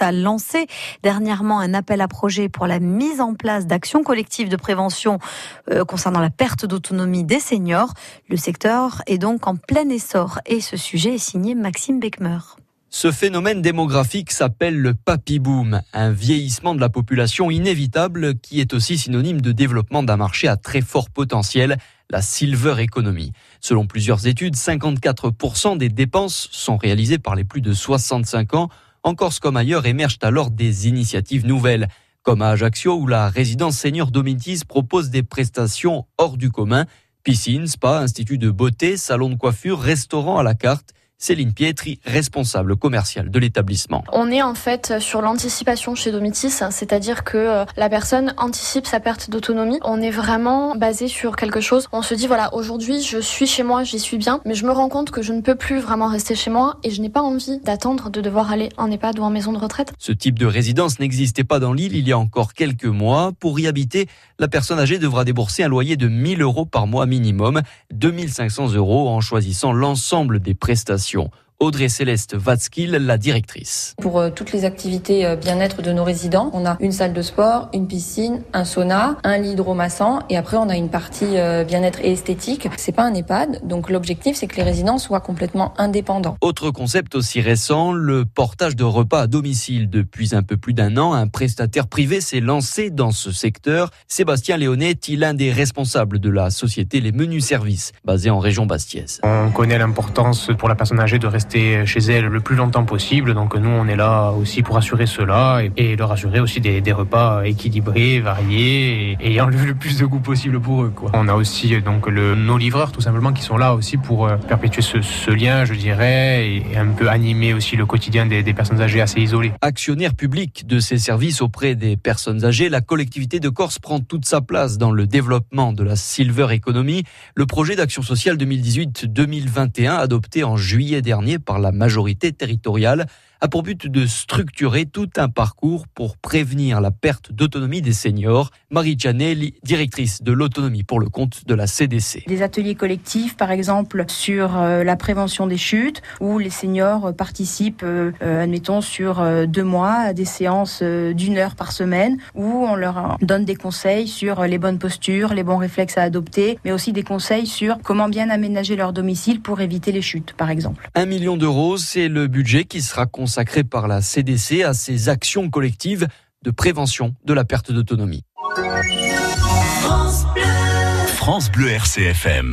a lancé dernièrement un appel à projet pour la mise en place d'actions collectives de prévention euh, concernant la perte d'autonomie des seniors. Le secteur est donc en plein essor et ce sujet est signé Maxime Beckmer. Ce phénomène démographique s'appelle le papy boom, un vieillissement de la population inévitable qui est aussi synonyme de développement d'un marché à très fort potentiel, la silver economy. Selon plusieurs études, 54% des dépenses sont réalisées par les plus de 65 ans. En Corse comme ailleurs émergent alors des initiatives nouvelles, comme à Ajaccio où la résidence senior Domitis propose des prestations hors du commun, piscine, spa, institut de beauté, salon de coiffure, restaurant à la carte Céline Pietri, responsable commerciale de l'établissement. On est en fait sur l'anticipation chez Domitis, c'est-à-dire que euh, la personne anticipe sa perte d'autonomie. On est vraiment basé sur quelque chose. On se dit voilà, aujourd'hui je suis chez moi, j'y suis bien, mais je me rends compte que je ne peux plus vraiment rester chez moi et je n'ai pas envie d'attendre de devoir aller en EHPAD ou en maison de retraite. Ce type de résidence n'existait pas dans l'île il y a encore quelques mois. Pour y habiter, la personne âgée devra débourser un loyer de 1000 euros par mois minimum, 2500 euros en choisissant l'ensemble des prestations conditions Audrey Céleste Vatskil, la directrice. Pour euh, toutes les activités euh, bien-être de nos résidents, on a une salle de sport, une piscine, un sauna, un lit hydromassant et après on a une partie euh, bien-être et esthétique. C'est pas un EHPAD, donc l'objectif c'est que les résidents soient complètement indépendants. Autre concept aussi récent, le portage de repas à domicile. Depuis un peu plus d'un an, un prestataire privé s'est lancé dans ce secteur. Sébastien Léonet est l'un des responsables de la société Les Menus Services, basée en région bastiaise? On connaît l'importance pour la personne âgée de rester chez elle le plus longtemps possible. Donc nous, on est là aussi pour assurer cela et, leur assurer aussi des, repas équilibrés, variés et ayant le, plus de goût possible pour eux. Quoi. On a aussi donc le, nos livreurs tout simplement qui sont là aussi pour euh, perpétuer ce, lien, je dirais, et, un peu animer aussi le quotidien des, des personnes âgées assez isolées. Actionnaire public de ces services auprès des personnes âgées, la collectivité de Corse prend toute sa place dans le développement de la Silver Economy. Le projet d'action sociale 2018-2021 adopté en juillet dernier par la majorité territoriale a pour but de structurer tout un parcours pour prévenir la perte d'autonomie des seniors. Marie Gianelli, directrice de l'autonomie pour le compte de la CDC. Des ateliers collectifs, par exemple, sur euh, la prévention des chutes, où les seniors participent, euh, euh, admettons, sur deux mois à des séances d'une heure par semaine, où on leur donne des conseils sur les bonnes postures, les bons réflexes à adopter, mais aussi des conseils sur comment bien aménager leur domicile pour éviter les chutes, par exemple. Un million d'euros, c'est le budget qui sera consacré consacré par la CDC à ses actions collectives de prévention de la perte d'autonomie. France Bleu RCFM